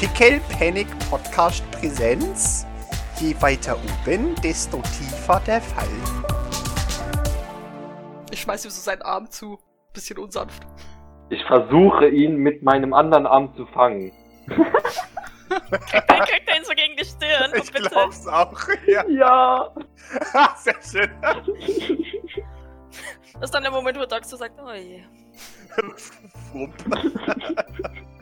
Pickel Panic Podcast Präsenz. Je weiter oben, desto tiefer der Fall. Ich schmeiß ihm so seinen Arm zu. Bisschen unsanft. Ich versuche ihn mit meinem anderen Arm zu fangen. Dann kriegt er ihn so gegen die Stirn. Ich bitte. glaub's auch. Ja, Ja! sehr schön. Das ist dann der Moment, wo Doc so sagt, oh je. Wump.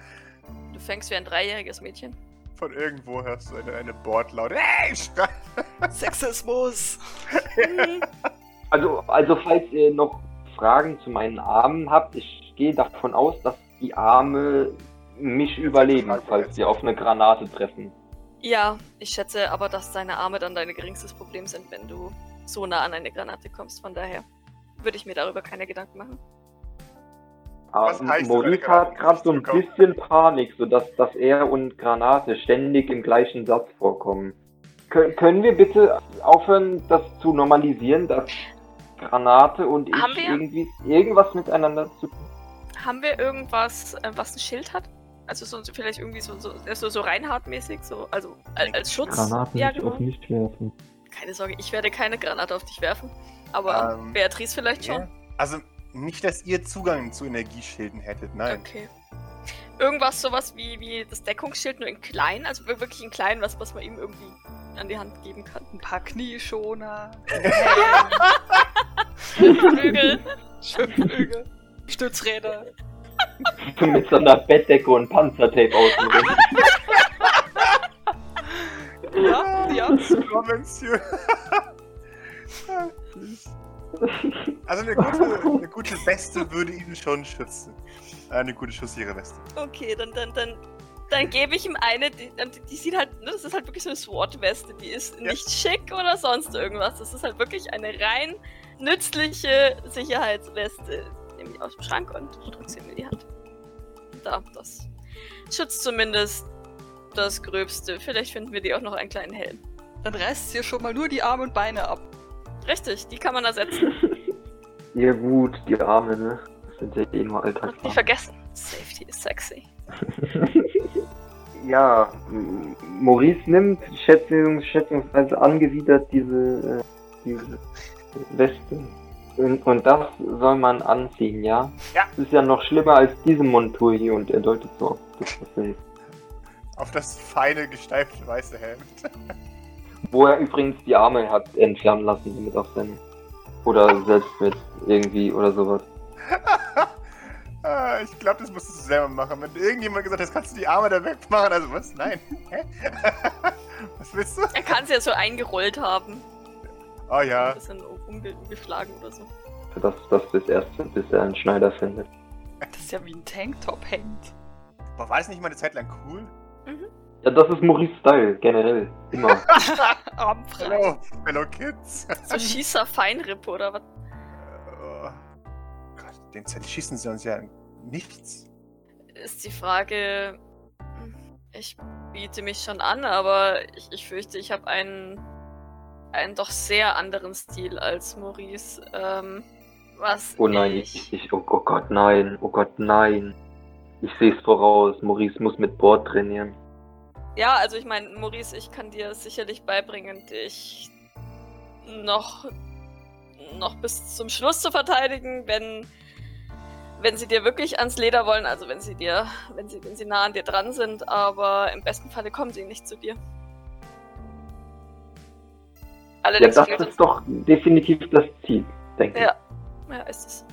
Du fängst wie ein dreijähriges Mädchen. Von irgendwo hörst du eine, eine Bordlaute. Hey! Sexismus! Also, also falls ihr noch Fragen zu meinen Armen habt, ich gehe davon aus, dass die Arme mich überleben, falls sie auf eine Granate treffen. Ja, ich schätze aber, dass deine Arme dann dein geringstes Problem sind, wenn du so nah an eine Granate kommst. Von daher würde ich mir darüber keine Gedanken machen. Was Aber heißt Maurice hat gerade so ein bisschen Panik, sodass dass er und Granate ständig im gleichen Satz vorkommen. Kön können wir bitte aufhören, das zu normalisieren, dass Granate und ich Haben wir? irgendwie irgendwas miteinander zu tun Haben wir irgendwas, äh, was ein Schild hat? Also so, vielleicht irgendwie so, so, so, so Reinhardt-mäßig, so, also als, als Schutz. Granaten ja, nicht genau. auf mich werfen. Keine Sorge, ich werde keine Granate auf dich werfen. Aber Ähm, Beatrice vielleicht schon. Ja. Also, nicht, dass ihr Zugang zu Energieschilden hättet, nein. Okay. Irgendwas sowas wie, wie das Deckungsschild, nur in klein, also wir- wirklich in klein, was, was man ihm irgendwie an die Hand geben kann. Ein paar Knieschoner. Flügel. Schwimmflügel. Stützräder. Mit so einer Bettdecke und Panzertape außenrum. Ja, ja. Konvention. also eine gute, eine gute Weste würde ihn schon schützen. Äh, Eine gute schussige Weste. Okay, dann, dann, dann, dann gebe ich ihm eine, die, die, sieht halt, ne, das ist halt wirklich so eine SWAT-Weste, die ist Ja. nicht schick oder sonst irgendwas. Das ist halt wirklich eine rein nützliche Sicherheitsweste. Nehme ich aus dem Schrank und drücke sie ihm in die Hand. Da, das schützt zumindest das Gröbste. Vielleicht finden wir die auch noch einen kleinen Helm. Dann reißt ihr schon mal nur die Arme und Beine ab. Richtig, die kann man ersetzen. ja gut, die Arme, ne? Das sind ja eh nur Und nicht vergessen. Safety is sexy. Ja, Maurice nimmt schätzungs schätzungsweise angewidert diese, äh, diese Weste. Und, und das soll man anziehen, ja? Ja. Das ist ja noch schlimmer als diese Montur hier und er deutet so auf das, was er ist. Auf das feine, gesteifte weiße Hemd. Wo er übrigens die Arme hat entfernen lassen, damit auch seine. Oder selbst mit irgendwie oder sowas. Ah, ich glaube, das musstest du selber machen. Wenn irgendjemand gesagt hat, kannst du die Arme da wegmachen, also was? Nein. Hä? was willst du? Er kann sie ja so eingerollt haben. Oh Ein ja. bisschen umge umgeschlagen oder so. Das, das bis erste, bis er einen Schneider findet. Das ist ja wie ein Tanktop hängt. Boah, war das nicht mal eine Zeit lang cool? Ja, das ist Maurice Style, generell. Immer. Hello, fellow kids. So Schießer Feinrippe oder was? Oh Gott, den Zettel schießen sie uns ja nichts. Ist die Frage. Ich biete mich schon an, aber ich, ich fürchte, ich habe einen, einen doch sehr anderen Stil als Maurice. Ähm, was Oh nein, ich, ich, ich, oh, oh Gott, nein, oh Gott, nein. Ich sehe es voraus, Maurice muss mit Bord trainieren. Ja, also ich meine, Maurice, ich kann dir sicherlich beibringen, dich noch, noch bis zum Schluss zu verteidigen, wenn, wenn sie dir wirklich ans Leder wollen, also wenn sie dir, wenn sie, wenn sie nah an dir dran sind, aber im besten Falle kommen sie nicht zu dir. Ja, Allerdings das fehlt uns- ist doch definitiv das Ziel, denke Ja. ja, ist es.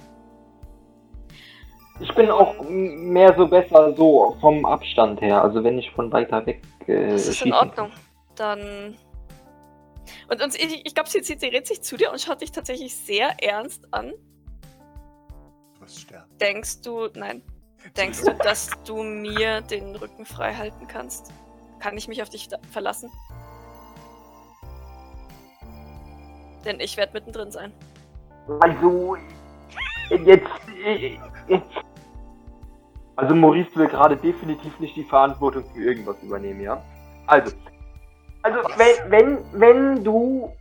Ich. Bin auch mehr so besser so vom Abstand her, also wenn ich von weiter weg äh, Das ist in Ordnung. Dann. Und, und ich, ich glaube, sie, sie, sie redet sich zu dir und schaut dich tatsächlich sehr ernst an. Du wirst sterben. Denkst du, nein, denkst du, dass du mir den Rücken frei halten kannst? Kann ich mich auf dich verlassen? Denn ich werde mittendrin sein. Also, jetzt, jetzt. Also Maurice will gerade definitiv nicht die Verantwortung für irgendwas übernehmen, ja? Also, also wenn, wenn, wenn du,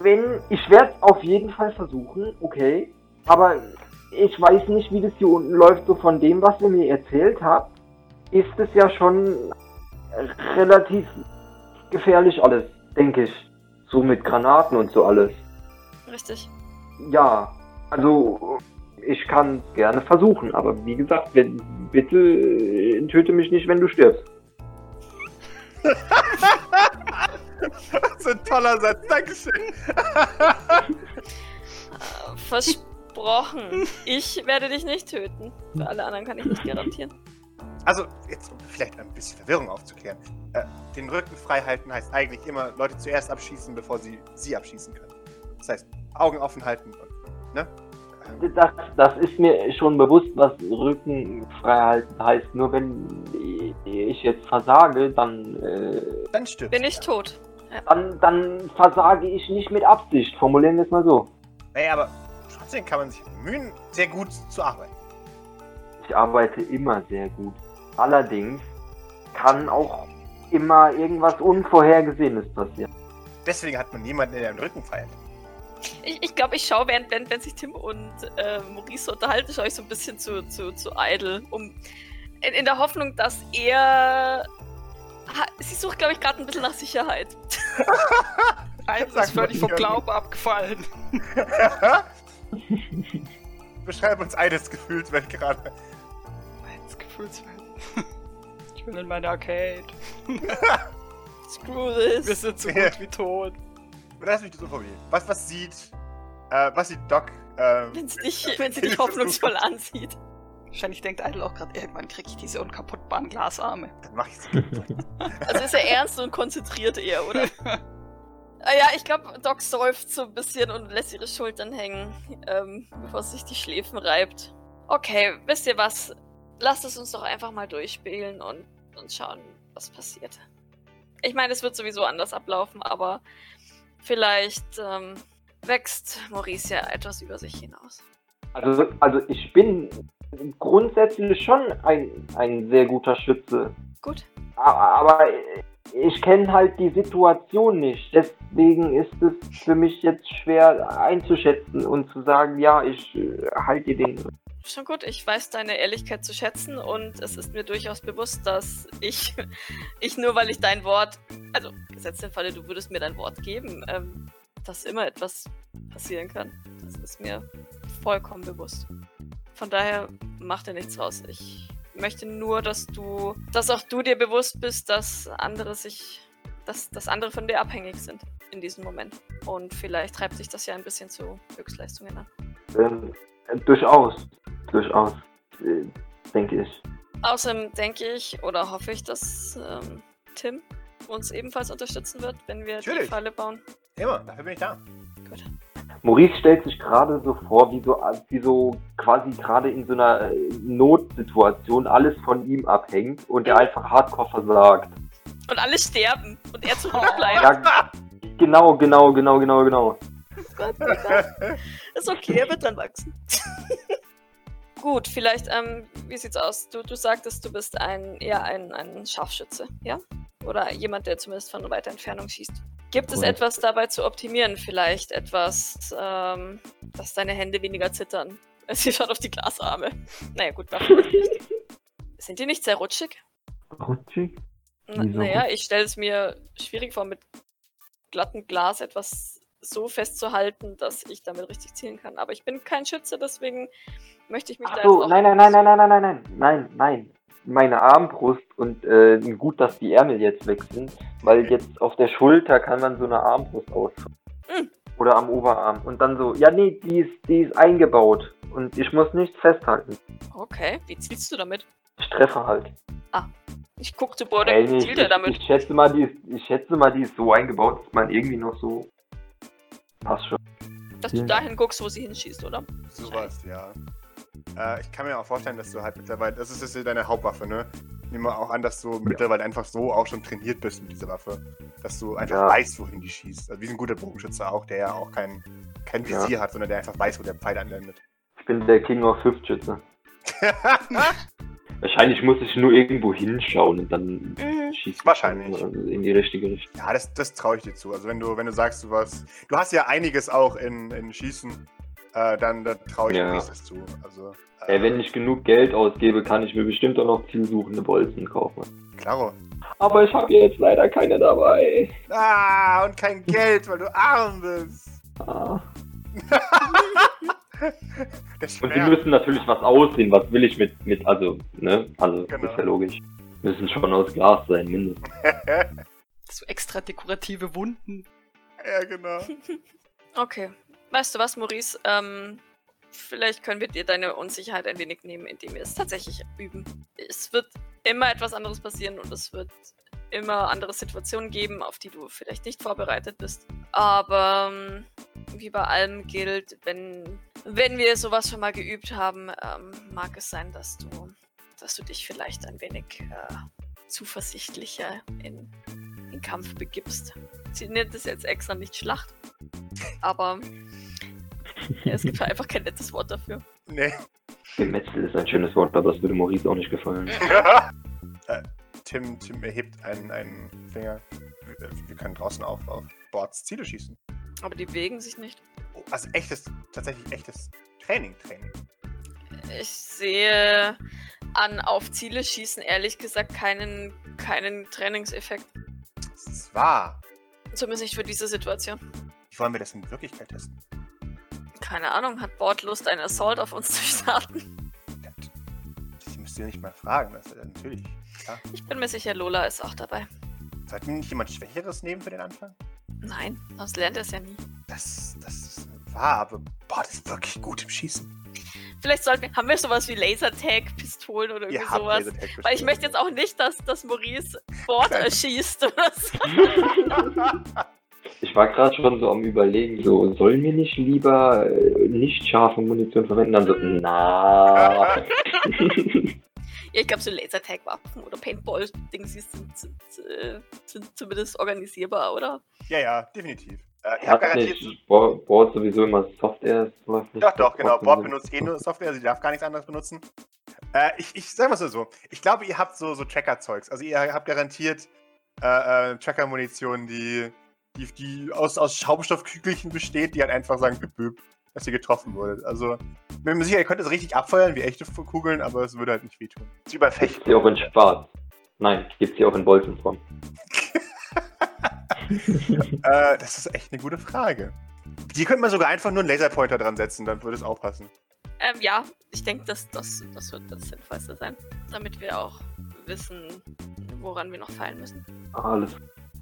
wenn, ich werde es auf jeden Fall versuchen, okay, aber ich weiß nicht, wie das hier unten läuft, so von dem, was ihr mir erzählt habt, ist es ja schon relativ gefährlich alles, denke ich. So mit Granaten und so alles. Richtig. Ja, also ich kann gerne versuchen, aber wie gesagt, wenn, bitte äh, töte mich nicht, wenn du stirbst. so ein toller Satz, Dankeschön. Versprochen. Ich werde dich nicht töten. Für alle anderen kann ich nicht garantieren. Also, jetzt um vielleicht ein bisschen Verwirrung aufzuklären. Äh, den Rücken frei halten heißt eigentlich immer Leute zuerst abschießen, bevor sie sie abschießen können. Das heißt, Augen offen halten und, ne? Das, das ist mir schon bewusst, was Rücken frei halten heißt. Nur wenn ich jetzt versage, dann, äh, Dann stirbt Bin ich ja. tot. dann, dann versage ich nicht mit Absicht. Formulieren wir es mal so. Ey, aber trotzdem kann man sich bemühen, sehr gut zu arbeiten. Ich arbeite immer sehr gut. Allerdings kann auch immer irgendwas Unvorhergesehenes passieren. Deswegen hat man niemanden, der den Rücken frei hält. Ich, ich glaube, ich schaue, während, während, wenn sich Tim und äh, Maurice unterhalten, schaue ich so ein bisschen zu, zu, zu Idle, um in, in der Hoffnung, dass er. Ha, sie sucht, glaube ich, gerade ein bisschen nach Sicherheit. Eins Sag ist völlig vom. Glauben abgefallen. Beschreib uns eines Gefühlswelt gerade. Meins Gefühlswelt. Ich bin in meiner Arcade. Screw Wir this. sind so gut wie tot. Lass mich das so formulieren. Was, was sieht, äh, was sieht Doc, ähm, Wenn sie dich, wenn sie dich hoffnungsvoll ansieht. Wahrscheinlich denkt Idle auch gerade, irgendwann kriege ich diese unkaputtbaren Glasarme. dann mach ich sie. Also ist er ernst und konzentriert eher, oder? Ah ja, ich glaube, Doc seufzt so ein bisschen und lässt ihre Schultern hängen, ähm, bevor sie sich die Schläfen reibt. Okay, wisst ihr was? Lasst es uns doch einfach mal durchspielen und, und schauen, was passiert. Ich meine, es wird sowieso anders ablaufen, aber vielleicht ähm, wächst Maurice ja etwas über sich hinaus. Also, also ich bin grundsätzlich schon ein, ein sehr guter Schütze. Gut. A- Aber ich kenne halt die Situation nicht. Deswegen ist es für mich jetzt schwer einzuschätzen und zu sagen, ja, ich äh, halte den. Schon gut, ich weiß deine Ehrlichkeit zu schätzen und es ist mir durchaus bewusst, dass ich, ich nur weil ich dein Wort, also gesetzt den Falle, du würdest mir dein Wort geben, ähm, dass immer etwas passieren kann. Das ist mir vollkommen bewusst. Von daher mach dir nichts raus. Ich möchte nur, dass du, dass auch du dir bewusst bist, dass andere sich, dass, dass andere von dir abhängig sind in diesem Moment. Und vielleicht treibt sich das ja ein bisschen zu Höchstleistungen an. Ähm, durchaus, durchaus, äh, denke ich. Außerdem denke ich oder hoffe ich, dass ähm, Tim uns ebenfalls unterstützen wird, wenn wir die Natürlich. Falle bauen. Immer, dafür bin ich da. Gut. Maurice stellt sich gerade so vor, wie so, wie so quasi gerade in so einer äh, Notsituation alles von ihm abhängt und er einfach hardcore versagt. Und alle sterben und er zurückbleibt. Ja, genau, genau, genau, genau, genau. Gott, oh Gott. Ist okay, er wird dann wachsen. Gut, vielleicht, ähm, wie sieht's aus? Du, du sagtest, du bist ein eher ein, ein Scharfschütze, ja? Oder jemand, der zumindest von weiter Entfernung schießt. Gibt es Korrekt. etwas dabei zu optimieren? Vielleicht etwas, ähm, dass deine Hände weniger zittern? Sie schaut auf die Glasarme. Naja, gut, war vielleicht nicht. Sind die nicht sehr rutschig? Rutschig? Na, Wieso? naja, ich stelle es mir schwierig vor, mit glattem Glas etwas so festzuhalten, dass ich damit richtig zielen kann. Aber ich bin kein Schütze, deswegen möchte ich mich Ach da so, nein, nein, nein, nein, nein, nein, nein, nein, nein, nein. Meine Armbrust und äh, gut, dass die Ärmel jetzt weg sind, weil jetzt auf der Schulter kann man so eine Armbrust ausfahren. Mm. Oder am Oberarm. Und dann so, ja, nee, die ist, die ist eingebaut. Und ich muss nichts festhalten. Okay, wie zielst du damit? Ich treffe halt. Ich guck zu Borde, Ey, wie nee, zielt er ich, damit? ich, schätze mal, die ist, ich schätze mal, die ist so eingebaut, dass man irgendwie noch so. Passt schon. Dass du Ja. dahin guckst, wo sie hinschießt, oder? Sowas, ja. Äh, ich kann mir auch vorstellen, dass du halt mittlerweile, das ist jetzt deine Hauptwaffe, ne? Nehmen wir auch an, dass du mittlerweile einfach so auch schon trainiert bist mit dieser Waffe. Dass du einfach Ja. weißt, wohin die schießt. Also wie ein guter Bogenschütze auch, der ja auch kein, kein Ja. Visier hat, sondern der einfach weiß, wo der Pfeil anlandet. Ich bin der King of Fifth Schütze. Wahrscheinlich muss ich nur irgendwo hinschauen und dann Mhm. schießt Wahrscheinlich. in die richtige Richtung. ja, das, das traue ich dir zu. Also wenn du, wenn du sagst, du was. Du hast ja einiges auch in, in Schießen, äh, dann da traue ich Ja. dir das zu. Also, äh, Ey, wenn ich genug Geld ausgebe, kann ich mir bestimmt auch noch zielsuchende Bolzen kaufen. Klaro. Aber ich habe jetzt leider keine dabei. Ah, und kein Geld, weil du arm bist. Ah. Und sie müssen natürlich was aussehen. Was will ich mit, mit also, ne? Also, Genau. ist ja logisch. Müssen schon aus Glas sein, mindestens. So extra dekorative Wunden. ja, genau. Okay. Weißt du was, Maurice? Ähm, vielleicht können wir dir deine Unsicherheit ein wenig nehmen, indem wir es tatsächlich üben. Es wird immer etwas anderes passieren und es wird immer andere Situationen geben, auf die du vielleicht nicht vorbereitet bist. Aber ähm, wie bei allem gilt, wenn, wenn wir sowas schon mal geübt haben, ähm, mag es sein, dass du, dass du dich vielleicht ein wenig äh, zuversichtlicher in den Kampf begibst. Sie nennt es jetzt extra nicht Schlacht, aber ja, es gibt halt einfach kein nettes Wort dafür. Nee. Gemetzel ist ein schönes Wort, aber das würde Maurice auch nicht gefallen. äh, Tim, Tim erhebt einen, einen Finger. Wir, wir können draußen auf, auf Boards Ziele schießen. Aber die bewegen sich nicht. Oh, also echtes, tatsächlich echtes Training, Training. Ich sehe an auf Ziele schießen ehrlich gesagt keinen, keinen Trainingseffekt. Das ist wahr. Zumindest nicht für diese Situation. Wie wollen wir das in Wirklichkeit testen? Keine Ahnung, hat Bord Lust, einen Assault auf uns zu starten? Ich müsste nicht mal fragen. Das ist natürlich. Klar. Ich bin mir sicher, Lola ist auch dabei. Sollten wir nicht jemand Schwächeres nehmen für den Anfang? Nein, sonst lernt er es ja nie. Das, das ist wahr, aber Bord ist wirklich gut im Schießen. Vielleicht sollten wir, haben wir sowas wie Lasertag-Pistolen oder irgendwie sowas? Weil ich möchte jetzt auch nicht, dass, dass Maurice Bord erschießt oder so. Ich war gerade schon so am überlegen, so, sollen wir nicht lieber äh, nicht scharfe Munition verwenden? Dann so, na. Ja, ich glaube, so Lasertag-Waffen oder Paintball-Dings sind, sind, äh, sind zumindest organisierbar, oder? Ja, ja, definitiv. Äh, ich habe garantiert. nicht, Bo- Board sowieso immer Software. Doch, doch, genau. Sind- benutzt eh nur Software, sie darf gar nichts anderes benutzen. Äh, ich, ich sag mal so, ich glaube, ihr habt so, so Tracker-Zeugs. Also ihr habt garantiert äh, äh, Tracker-Munition, die, die, die aus, aus Schaumstoffkügelchen besteht, die halt einfach sagen, büb, büb, dass ihr getroffen wurdet. Also, bin mir sicher, ihr könnt es richtig abfeuern, wie echte Kugeln, aber es würde halt nicht wehtun. Es Fechten. die auch in schwarz? Nein, gibt's die auch in Bolzenform. Äh, das ist echt eine gute Frage. Die könnte man sogar einfach nur einen Laserpointer dran setzen, dann würde es auch passen. Ähm, ja, ich denke, das, das, das wird das Sinnvollste sein. Damit wir auch wissen, woran wir noch fallen müssen. Alles.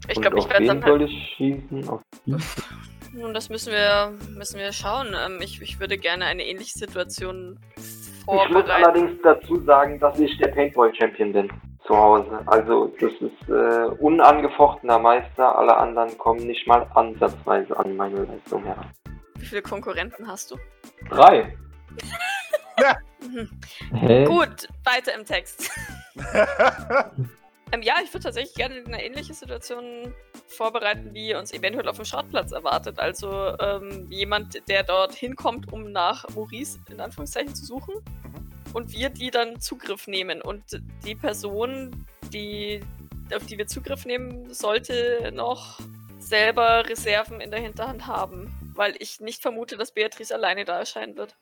Ich glaube, ich werde dann soll halt. ich schießen? Auf Nun, das müssen wir, müssen wir schauen. Ähm, ich, ich würde gerne eine ähnliche Situation Ich muss vorbereiten. allerdings dazu sagen, dass ich der Paintball-Champion bin zu Hause. Also das ist äh, unangefochtener Meister. Alle anderen kommen nicht mal ansatzweise an meine Leistung heran. Wie viele Konkurrenten hast du? Drei. Mhm. Hä? Gut, weiter im Text. Ähm, ja, ich würde tatsächlich gerne eine ähnliche Situation vorbereiten, die uns eventuell auf dem Schrottplatz erwartet. Also ähm, jemand, der dort hinkommt, um nach Maurice in Anführungszeichen zu suchen. Und wir die dann Zugriff nehmen. Und die Person, die, auf die wir Zugriff nehmen, sollte noch selber Reserven in der Hinterhand haben. Weil ich nicht vermute, dass Beatrice alleine da erscheinen wird.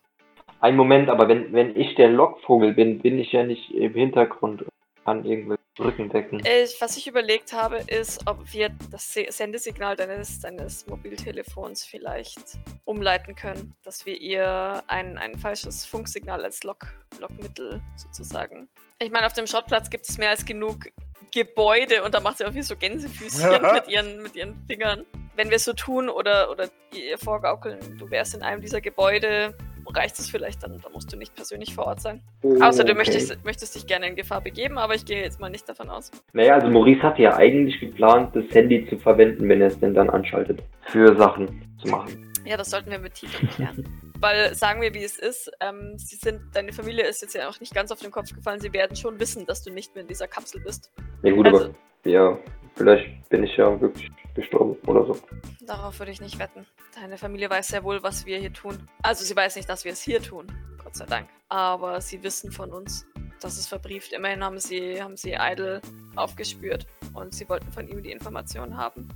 Ein Moment, aber wenn, wenn ich der Lockvogel bin, bin ich ja nicht im Hintergrund kann irgendwelche Rücken decken. Äh, was ich überlegt habe, ist, ob wir das Se- Sendesignal deines, deines Mobiltelefons vielleicht umleiten können, dass wir ihr ein, ein falsches Funksignal als Lock, Lockmittel sozusagen. Ich meine, auf dem Schrottplatz gibt es mehr als genug Gebäude und da macht sie auch wie so Gänsefüßchen mit, ihren, mit ihren Fingern. Wenn wir es so tun oder, oder ihr vorgaukeln, du wärst in einem dieser Gebäude, reicht es vielleicht dann, da musst du nicht persönlich vor Ort sein. Außer du Okay. möchtest, möchtest dich gerne in Gefahr begeben, aber ich gehe jetzt mal nicht davon aus. Naja, also Maurice hatte ja eigentlich geplant, das Handy zu verwenden, wenn er es denn dann anschaltet. Für Sachen zu machen. Ja, das sollten wir mit Tito klären. Weil, sagen wir, wie es ist, ähm, sie sind, deine Familie ist jetzt ja auch nicht ganz auf den Kopf gefallen. Sie werden schon wissen, dass du nicht mehr in dieser Kapsel bist. Ja gut, Also- aber ja, vielleicht bin ich ja wirklich gestorben oder so. Darauf würde ich nicht wetten. Deine Familie weiß sehr wohl, was wir hier tun. Also, sie weiß nicht, dass wir es hier tun. Gott sei Dank. Aber sie wissen von uns. Das ist verbrieft. Immerhin haben sie, haben sie Idle aufgespürt. Und sie wollten von ihm die Informationen haben,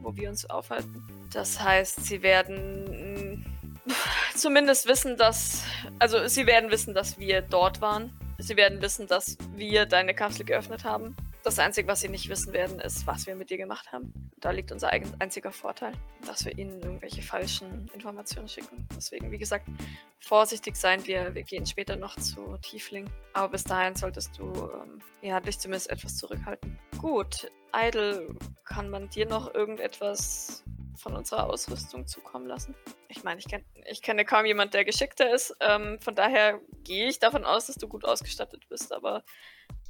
wo wir uns aufhalten. Das heißt, sie werden mm, zumindest wissen, dass. Also, sie werden wissen, dass wir dort waren. Sie werden wissen, dass wir deine Kapsel geöffnet haben. Das Einzige, was sie nicht wissen werden, ist, was wir mit dir gemacht haben. Da liegt unser einziger Vorteil, dass wir ihnen irgendwelche falschen Informationen schicken. Deswegen, wie gesagt, vorsichtig sein. Wir, wir gehen später noch zu Tiefling. Aber bis dahin solltest du ähm, ja, dich zumindest etwas zurückhalten. Gut, Idle, kann man dir noch irgendetwas von unserer Ausrüstung zukommen lassen? Ich meine, ich, kenn, ich kenne kaum jemand, der geschickter ist. Ähm, von daher gehe ich davon aus, dass du gut ausgestattet bist. Aber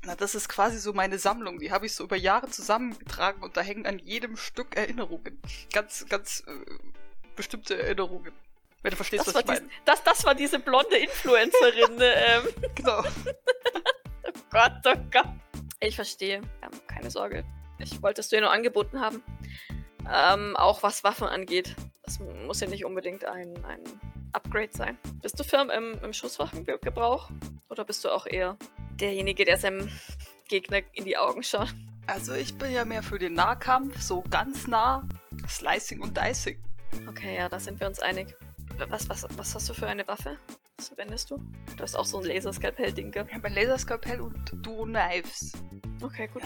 Na, das ist quasi so meine Sammlung. Die habe ich so über Jahre zusammengetragen und da hängen an jedem Stück Erinnerungen. Ganz, ganz äh, bestimmte Erinnerungen. Wenn du verstehst, das was war, ich meine. das, das war diese blonde Influencerin. ähm, Genau. oh Gott, oh Gott. Ich verstehe. Ähm, keine Sorge. Ich wollte es dir nur angeboten haben. Ähm, auch was Waffen angeht. Das muss ja nicht unbedingt ein, ein Upgrade sein. Bist du firm im, im Schusswaffengebrauch? Oder bist du auch eher derjenige, der seinem Gegner in die Augen schaut? Also ich bin ja mehr für den Nahkampf, so ganz nah. Slicing und Dicing. Okay, ja, da sind wir uns einig. Was, was, was hast du für eine Waffe? Was verwendest du? Du hast auch so ein Laserskalpell-Ding gehabt. Ich habe ein Laserskalpell und Duo Knives. Okay, gut.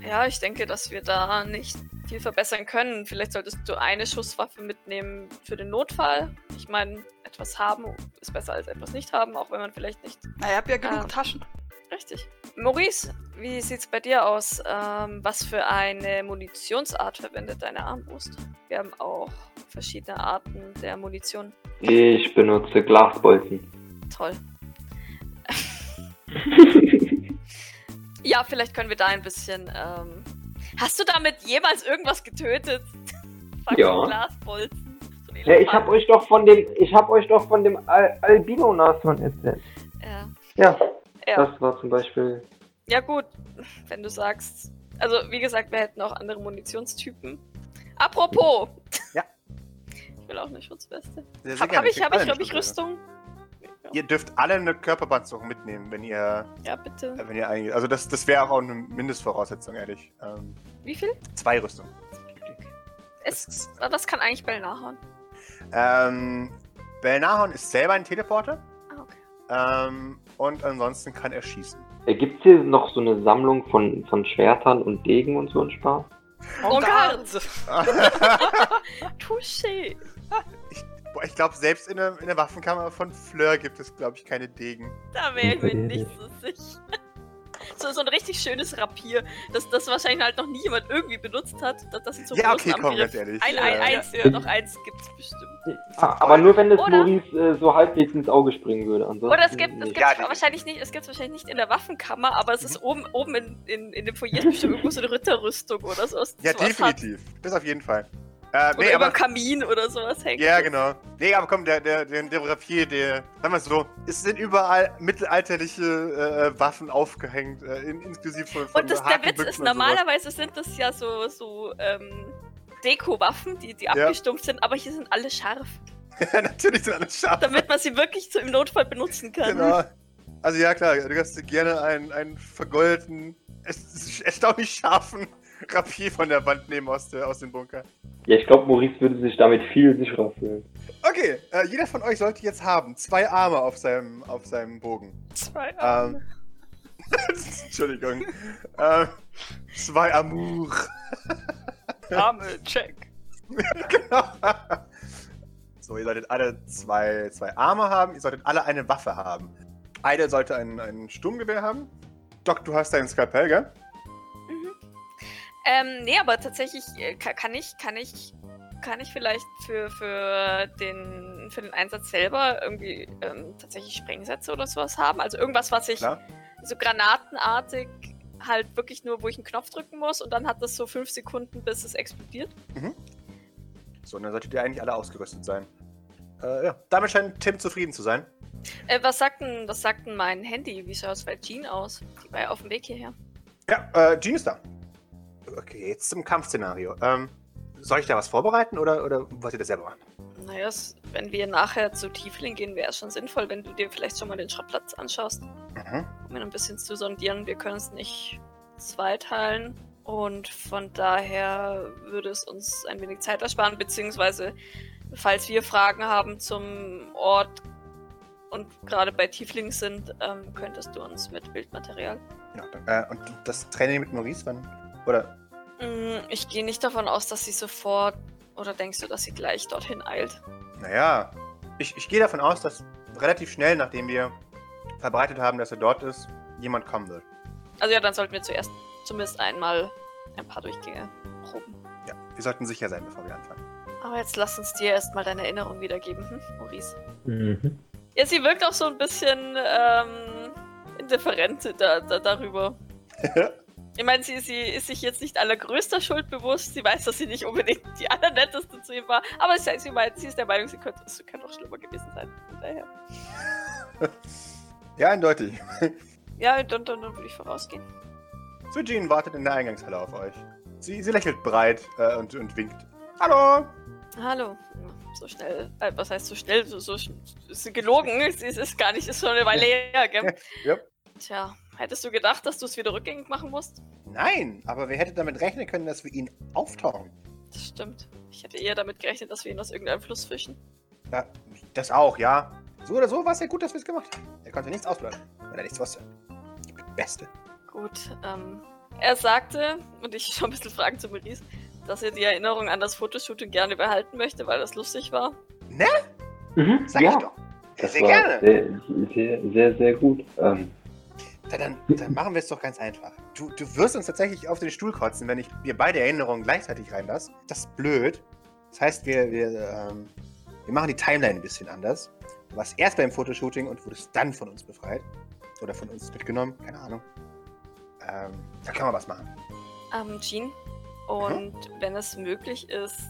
Ja, ich denke, dass wir da nicht viel verbessern können. Vielleicht solltest du eine Schusswaffe mitnehmen für den Notfall. Ich meine, etwas haben ist besser als etwas nicht haben, auch wenn man vielleicht nicht. Na, ich habe ja genug Ah. Taschen. Richtig. Maurice, wie sieht's bei dir aus? Ähm, was für eine Munitionsart verwendet deine Armbrust? Wir haben auch verschiedene Arten der Munition. Ich benutze Glasbolzen. Toll. Ja, vielleicht können wir da ein bisschen. Ähm... Hast du damit jemals irgendwas getötet? Ja. Glasbolzen. Ja, ich Elefant. hab euch doch von dem, ich hab euch doch von dem Al Albino-Nashorn erzählt. Ja. Ja, Ja. das war zum Beispiel. ja, gut, wenn du sagst. Also, wie gesagt, wir hätten auch andere Munitionstypen. Apropos! Ja. Ich will auch eine Schutzweste. Sehr Hab, ich, hab ich, hab ich. Rüstung? Ihr dürft alle eine Körperpanzerung mitnehmen, wenn ihr, Ja, bitte. äh, wenn ihr eingeht. Also das, das wäre auch eine Mindestvoraussetzung, ehrlich. Ähm, Wie viel? zwei Rüstungen. Es, das kann eigentlich Bell nachhauen. Ähm, Belnahon ist selber ein Teleporter. Ah, okay. Ähm, und ansonsten kann er schießen. Gibt es hier noch so eine Sammlung von, von Schwertern und Degen und so ein Spaß? En garde. Boah, Touché. ich glaube, selbst in der, in der Waffenkammer von Fleur gibt es, glaube ich, keine Degen. Da wäre ich mir nicht so sicher. So, so ein richtig schönes Rapier, das, das wahrscheinlich halt noch nie jemand irgendwie benutzt hat. Das, das ist so ja, okay, komm, ganz ehrlich. Ein, ein, eins, ja, noch eins gibt's bestimmt. Ah, aber nur wenn es Oder- Maurice äh, so halbwegs ins Auge springen würde. Ansonsten Oder es gibt es nicht. gibt Ja, wahrscheinlich nicht, es gibt's wahrscheinlich nicht in der Waffenkammer, aber es Mhm. ist oben, oben in, in, in dem Foyer ist bestimmt irgendwo so eine Ritterrüstung oder sowas. Ja, definitiv. Das auf jeden Fall. Äh, Hat. Oder nee, über aber. Kamin oder sowas hängt. Ja, genau. Nee, aber komm, der, der, der, der Rapier, der. Sagen wir so, es sind überall mittelalterliche äh, Waffen aufgehängt, äh, in, inklusive von. von Und das, der Witz ist, normalerweise sind das ja so, so ähm, Deko-Waffen, die, die abgestumpft sind, aber hier sind alle scharf, Natürlich sind alle scharf. damit man sie wirklich so im Notfall benutzen kann. Genau. Also ja klar, du kannst dir gerne einen, einen vergoldeten, erstaunlich scharfen Rapier von der Wand nehmen aus, der, aus dem Bunker. Ja, ich glaube, Maurice würde sich damit viel sicherer fühlen. Okay, äh, jeder von euch sollte jetzt haben zwei Arme auf seinem, auf seinem Bogen. Zwei Ähm, Arme. Entschuldigung. ähm, zwei Amour. Arme, check. genau. So, ihr solltet alle zwei, zwei Arme haben, ihr solltet alle eine Waffe haben. Eine sollte ein, ein Sturmgewehr haben. Doc, du hast deinen Skalpell, gell? Mhm. Ähm, nee, aber tatsächlich äh, ka- kann ich, kann ich, kann ich vielleicht für, für, den, für den Einsatz selber irgendwie ähm, tatsächlich Sprengsätze oder sowas haben. Also irgendwas, was ich Klar. so granatenartig halt wirklich nur, wo ich einen Knopf drücken muss und dann hat das so fünf Sekunden, bis es explodiert. So, und dann solltet ihr eigentlich alle ausgerüstet sein. Äh, ja, damit scheint Tim zufrieden zu sein. Äh, was sagt denn, was sagt denn mein Handy? Wie schaut es bei Jean aus? Die war ja auf dem Weg hierher. Ja, äh, Jean ist da. Okay, jetzt zum Kampfszenario. Ähm, soll ich da was vorbereiten oder, oder wollt ihr das selber machen? Naja, wenn wir nachher zu Tiefling gehen, wäre es schon sinnvoll, wenn du dir vielleicht schon mal den Schrottplatz anschaust. Mhm. um ihn ein bisschen zu sondieren. Wir können es nicht zweiteilen und von daher würde es uns ein wenig Zeit ersparen, beziehungsweise falls wir Fragen haben zum Ort und gerade bei Tiefling sind, ähm, könntest du uns mit Bildmaterial Ja, dann, äh, und das Training mit Maurice, wann? Oder? Mm, Ich gehe nicht davon aus, dass sie sofort. Oder denkst du, dass sie gleich dorthin eilt? Naja, ich, ich gehe davon aus, dass relativ schnell, nachdem wir verbreitet haben, dass er dort ist, jemand kommen wird. Also ja, dann sollten wir zuerst zumindest einmal ein paar Durchgänge proben. Ja, wir sollten sicher sein, bevor wir anfangen. Aber jetzt lass uns dir erstmal deine Erinnerung wiedergeben, hm, Maurice. Mhm. Ja, sie wirkt auch so ein bisschen ähm, indifferent da, da, darüber. Ich meine, sie, sie ist sich jetzt nicht allergrößter Schuld bewusst. Sie weiß, dass sie nicht unbedingt die allernetteste zu ihm war. Aber sie, sie, meint, sie ist der Meinung, sie könnte, es könnte auch schlimmer gewesen sein. Von daher. ja, eindeutig. Ja, dann, dann, dann würde ich vorausgehen. Sujin wartet in der Eingangshalle auf euch. Sie, sie lächelt breit äh, und, und winkt. Hallo! Hallo. So schnell. Äh, was heißt so schnell? So, so ist gelogen. Es ist, ist gar nicht, ist schon eine Weile her, gell? Yep. Tja, hättest du gedacht, dass du es wieder rückgängig machen musst? Nein, aber wer hätte damit rechnen können, dass wir ihn auftauchen? Das stimmt. Ich hätte eher damit gerechnet, dass wir ihn aus irgendeinem Fluss fischen. Ja, das auch, ja. So oder so war es ja gut, dass wir es gemacht haben. Er konnte nichts ausbleiben, weil er nichts wusste. Der Beste. Gut, ähm, er sagte, und ich schon ein bisschen Fragen zu Maurice, dass er die Erinnerung an das Fotoshooting gerne behalten möchte, weil das lustig war. Ne? Mhm. Sag ja, ich doch. das sehr war gerne. Sehr, sehr, sehr, sehr gut. Ähm, Dann, dann, dann machen wir es doch ganz einfach. Du, du wirst uns tatsächlich auf den Stuhl kotzen, wenn ich mir beide Erinnerungen gleichzeitig reinlasse. Das ist blöd. Das heißt, wir, wir, ähm, wir machen die Timeline ein bisschen anders. Du warst erst beim Fotoshooting und wurdest dann von uns befreit. Oder von uns mitgenommen, keine Ahnung. Ähm, da können wir was machen. Ähm, Jean, und wenn es möglich ist,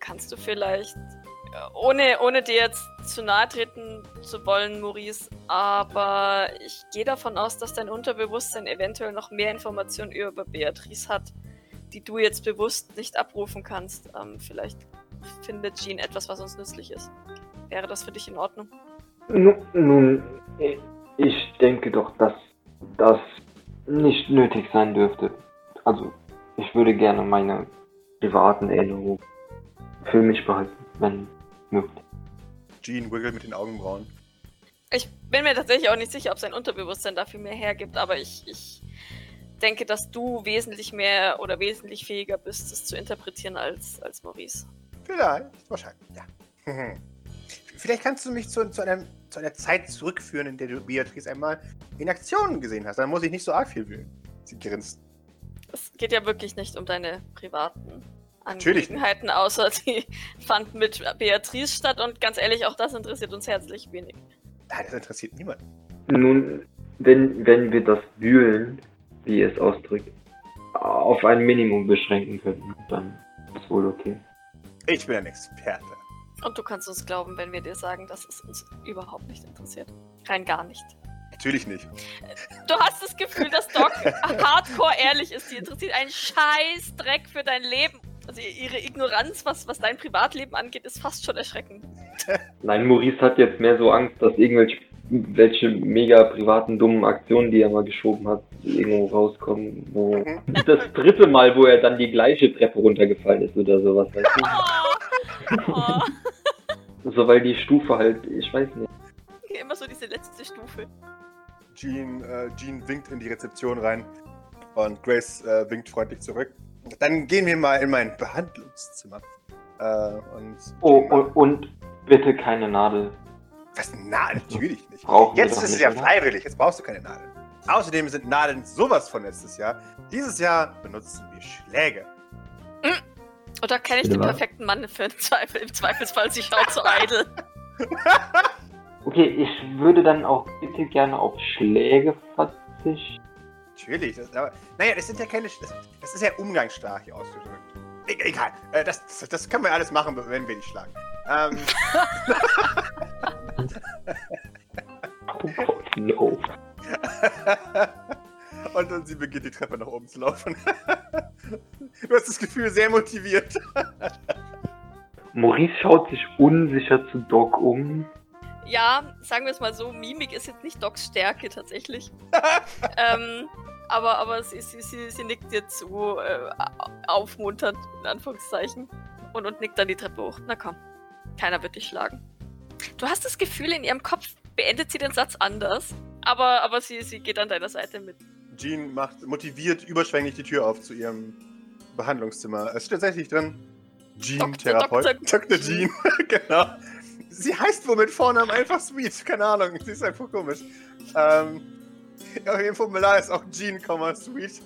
kannst du vielleicht, ohne, ohne dir jetzt zu nahe treten zu wollen, Maurice, aber ich gehe davon aus, dass dein Unterbewusstsein eventuell noch mehr Informationen über Beatrice hat, die du jetzt bewusst nicht abrufen kannst. Ähm, vielleicht findet Jean etwas, was uns nützlich ist. Wäre das für dich in Ordnung? nun, nun, ich denke doch, dass das nicht nötig sein dürfte. Also, ich würde gerne meine privaten Erinnerungen für mich behalten, wenn möglich. Jean wiggelt mit den Augenbrauen. Ich bin mir tatsächlich auch nicht sicher, ob sein Unterbewusstsein dafür mehr hergibt, aber ich, ich denke, dass du wesentlich mehr oder wesentlich fähiger bist, es zu interpretieren als, als Maurice. Vielleicht, wahrscheinlich, ja. Vielleicht kannst du mich zu, zu, einem, zu einer Zeit zurückführen, in der du Beatrice einmal in Aktion gesehen hast. Dann muss ich nicht so arg viel wühlen. Sie grinst. Es geht ja wirklich nicht um deine privaten. Angelegenheiten, außer die fanden mit Beatrice statt und ganz ehrlich, auch das interessiert uns herzlich wenig. Nein, das interessiert niemanden. Nun, wenn, wenn wir das Wühlen, wie es ausdrückt, auf ein Minimum beschränken könnten, dann ist wohl okay. Ich bin ein Experte. Und du kannst uns glauben, wenn wir dir sagen, dass es uns überhaupt nicht interessiert. Rein gar nicht. Natürlich nicht. Du hast das Gefühl, dass Doc hardcore ehrlich ist. Die interessiert einen scheiß Dreck für dein Leben. Also ihre Ignoranz, was, was dein Privatleben angeht, ist fast schon erschreckend. Nein, Maurice hat jetzt mehr so Angst, dass irgendwelche welche mega privaten dummen Aktionen, die er mal geschoben hat, irgendwo rauskommen, wo Mhm. das dritte Mal, wo er dann die gleiche Treppe runtergefallen ist oder sowas, weißt Oh, oh. du? So, weil die Stufe halt, ich weiß nicht. Immer so diese letzte Stufe. Jean, äh, Jean winkt in die Rezeption rein und Grace äh, winkt freundlich zurück. Dann gehen wir mal in mein Behandlungszimmer. Äh, und Oh, und, und bitte keine Nadel. Was? Na, natürlich nicht. Brauchen Jetzt ist es ja oder? freiwillig, jetzt brauchst du keine Nadeln. Außerdem sind Nadeln sowas von letztes Jahr. Dieses Jahr benutzen wir Schläge. Und da kenne ich Bitte den perfekten Mann für den Zweifel. Im Zweifelsfall, sie schaut so eitel. Okay, ich würde dann auch bitte gerne auf Schläge verzichten. Natürlich. Das, aber, naja, das sind ja keine. Das, das ist ja umgangssprachlich hier ausgedrückt. E egal. Äh, das, das, können wir alles machen, wenn wir dich schlagen. Ähm, Oh no. und dann sie beginnt die Treppe nach oben zu laufen. du hast das Gefühl, sehr motiviert. Maurice schaut sich unsicher zu Doc um. Ja, sagen wir es mal so, Mimik ist jetzt nicht Docs Stärke tatsächlich. ähm, aber aber sie, sie, sie, sie nickt dir zu, äh, aufmunternd, in Anführungszeichen. Und, und nickt dann die Treppe hoch. Na komm, keiner wird dich schlagen. Du hast das Gefühl, in ihrem Kopf beendet sie den Satz anders. Aber, aber sie, sie geht an deiner Seite mit. Jean macht motiviert überschwänglich die Tür auf zu ihrem Behandlungszimmer. Es steht tatsächlich drin: Jean. Therapeut. Dr. Jean, genau. Sie heißt wohl mit Vornamen einfach Sweet. Keine Ahnung, sie ist einfach komisch. Ähm, auf dem Formular ist auch Jean, Sweet.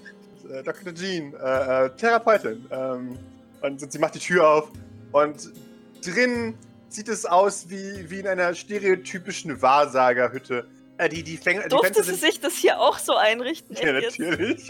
Äh, Dr. Jean, äh, äh, Therapeutin. Ähm, und sie macht die Tür auf und drin sieht es aus wie, wie in einer stereotypischen Wahrsagerhütte. Äh, die, die, Fäng die Durfte Fenster sie sich das hier auch so einrichten? ja, natürlich.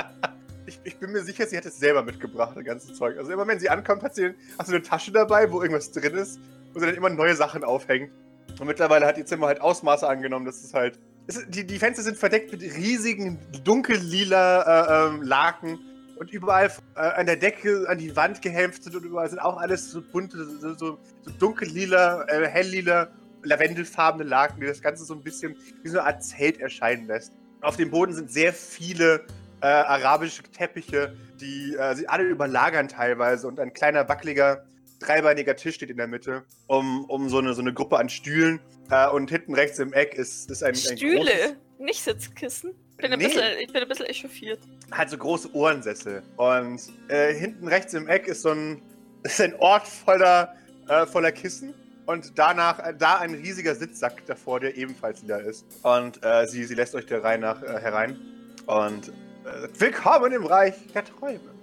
ich, ich bin mir sicher, sie hat es selber mitgebracht, das ganze Zeug. Also immer wenn sie ankommt, hat sie, hat sie eine Tasche dabei, wo irgendwas drin ist, wo sie dann immer neue Sachen aufhängt. Und mittlerweile hat ihr Zimmer halt Ausmaße angenommen, dass es halt. Es, die, die Fenster sind verdeckt mit riesigen, dunkellila äh, ähm, Laken. Und überall äh, an der Decke, an die Wand gehämpft und überall sind auch alles so bunte, so, so, so dunkellila, äh, helllila, lavendelfarbene Laken, die das Ganze so ein bisschen wie so eine Art Zelt erscheinen lässt. Auf dem Boden sind sehr viele äh, arabische Teppiche, die äh, sie alle überlagern teilweise und ein kleiner wackeliger dreibeiniger Tisch steht in der Mitte, um, um so, eine, so eine Gruppe an Stühlen. Äh, und hinten rechts im Eck ist, ist ein, ein großes, Stühle, nicht Sitzkissen. Ich bin, ein Nee. bisschen, ich bin ein bisschen echauffiert. halt so große Ohrensessel. Und äh, hinten rechts im Eck ist so ein, ist ein Ort voller, äh, voller Kissen. Und danach, äh, da ein riesiger Sitzsack davor, der ebenfalls lila ist. Und äh, sie, sie lässt euch der Reihe nach äh, herein. Und willkommen im Reich der Träume.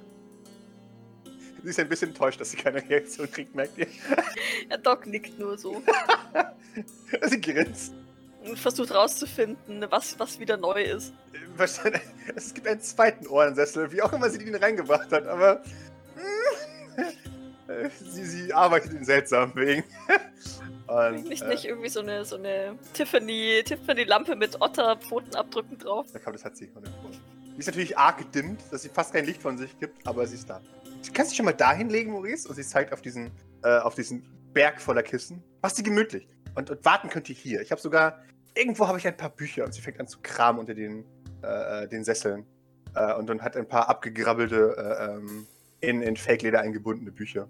Sie ist ein bisschen enttäuscht, dass sie keine Reaktion kriegt, merkt ihr? Ja, Doc nickt nur so sie grinst. und versucht rauszufinden, was, was wieder neu ist. Wahrscheinlich, es gibt einen zweiten Ohrensessel, wie auch immer sie den reingebracht hat, aber äh, sie, sie arbeitet in seltsamen Wegen. Und, nicht, äh, nicht irgendwie so eine, so eine Tiffany, Tiffany-Lampe mit Otter-Pfotenabdrücken drauf. Ich glaube, das hat sie. Die ist natürlich arg gedimmt, dass sie fast kein Licht von sich gibt, aber sie ist da. Du kannst dich schon mal da hinlegen, Maurice, und sie zeigt auf diesen, äh, auf diesen Berg voller Kissen. Mach sie gemütlich. Und, und warten könnt ihr hier. Ich habe sogar, irgendwo habe ich ein paar Bücher und sie fängt an zu kramen unter den, äh, äh, den Sesseln. Äh, und, und hat ein paar abgegrabbelte, äh, ähm, in, in Fake-Leder eingebundene Bücher.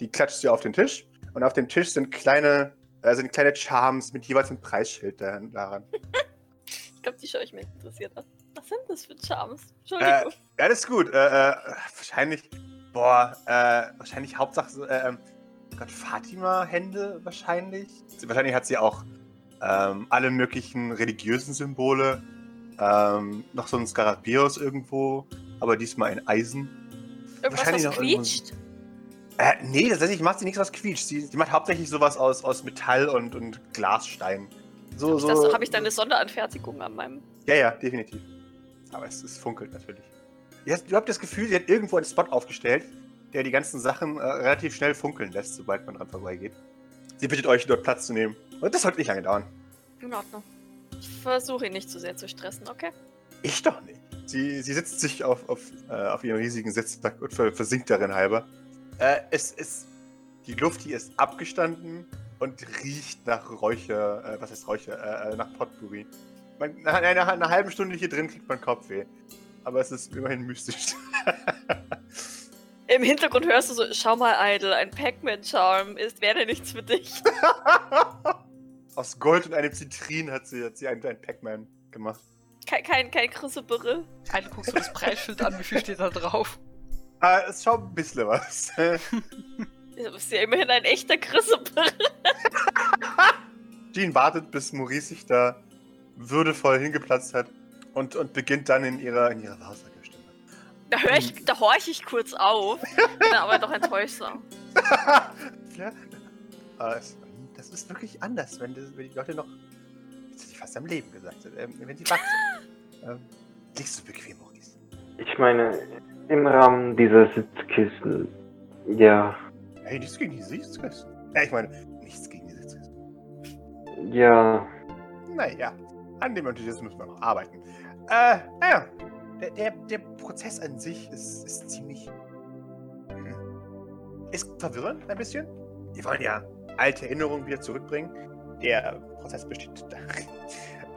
Die klatscht sie auf den Tisch und auf dem Tisch sind kleine, äh, sind kleine Charms mit jeweils einem Preisschild da- daran. Ich glaube, die schaue ich mir interessiert an. Was sind das für Charms? Äh, Entschuldigung. ja, das ist gut. Äh, äh, wahrscheinlich, boah, äh, wahrscheinlich Hauptsache, äh, ähm, Gott, Fatima-Hände wahrscheinlich. Wahrscheinlich hat sie auch ähm, alle möglichen religiösen Symbole. Ähm, noch so ein Skarabeus irgendwo, aber diesmal in Eisen. Irgendwas, wahrscheinlich was noch quietscht? Äh, nee, tatsächlich macht sie nichts, was quietscht. Sie, sie macht hauptsächlich sowas aus, aus Metall und, und Glasstein. So, Habe so, ich, das- hab ich da eine Sonderanfertigung an meinem... Ja, ja, definitiv. Aber es, es funkelt natürlich. Ihr habt, du habt das Gefühl, sie hat irgendwo einen Spot aufgestellt, der die ganzen Sachen äh, relativ schnell funkeln lässt, sobald man dran vorbeigeht. Sie bittet euch, dort Platz zu nehmen. Und das sollte nicht lange dauern. In Ordnung. Ich versuche ihn nicht zu sehr zu stressen, okay? Ich doch nicht. Sie, sie sitzt sich auf, auf, äh, auf ihren riesigen Sitzsack und ver- versinkt darin halber. Äh, es ist. Die Luft hier ist abgestanden und riecht nach Räucher. Äh, was heißt Räucher? Äh, äh, nach Potpourri. Man, nach einer, einer halben Stunde hier drin kriegt man Kopfweh. Aber es ist immerhin mystisch. Im Hintergrund hörst du so, schau mal, Idol, ein Pac-Man-Charm ist, wäre nichts für dich. Aus Gold und einem Zitrin hat sie, hat sie einen, Pac-Man gemacht. Kein, kein, kein Crucible. Eine guckst du das Preisschild an, wie viel steht da drauf? Äh, es schaut ein bisschen was. Das ist ja immerhin ein echter Crucible. Jean wartet, bis Maurice sich da würdevoll hingeplatzt hat und, und beginnt dann in ihrer, in ihrer Wahrsagerstimme. Da höre ich, da horche ich kurz auf. Bin aber doch enttäuscht. Ja. Das ist wirklich anders, wenn, das, wenn die Leute noch. Jetzt hätte ich fast am Leben gesagt. Ähm, wenn sie wachsen. ähm, liegst du bequem, Maurice? Ich meine, im Rahmen dieser Sitzkissen, ja, Hey, nichts gegen die Sitzkissen. Ja, ich meine, nichts gegen die Sitzkissen. ja, Naja, an dem Enthusiasmus müssen wir noch arbeiten. Äh, naja. Der, der, der Prozess an sich ist, ist ziemlich. hm, Ist verwirrend ein bisschen. Wir wollen ja alte Erinnerungen wieder zurückbringen. Der Prozess besteht darin,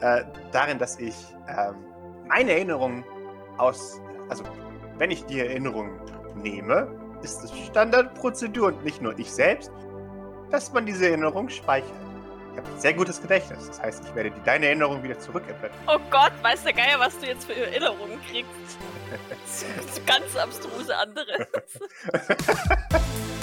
äh, darin dass ich ähm, meine Erinnerungen aus. Also, wenn ich die Erinnerungen nehme, ist es Standardprozedur und nicht nur ich selbst, dass man diese Erinnerung speichert. Ich habe ein sehr gutes Gedächtnis. Das heißt, ich werde dir deine Erinnerung wieder zurückerblättern. Oh Gott, weiß der Geier, was du jetzt für Erinnerungen kriegst. Das ist ganz abstruse andere.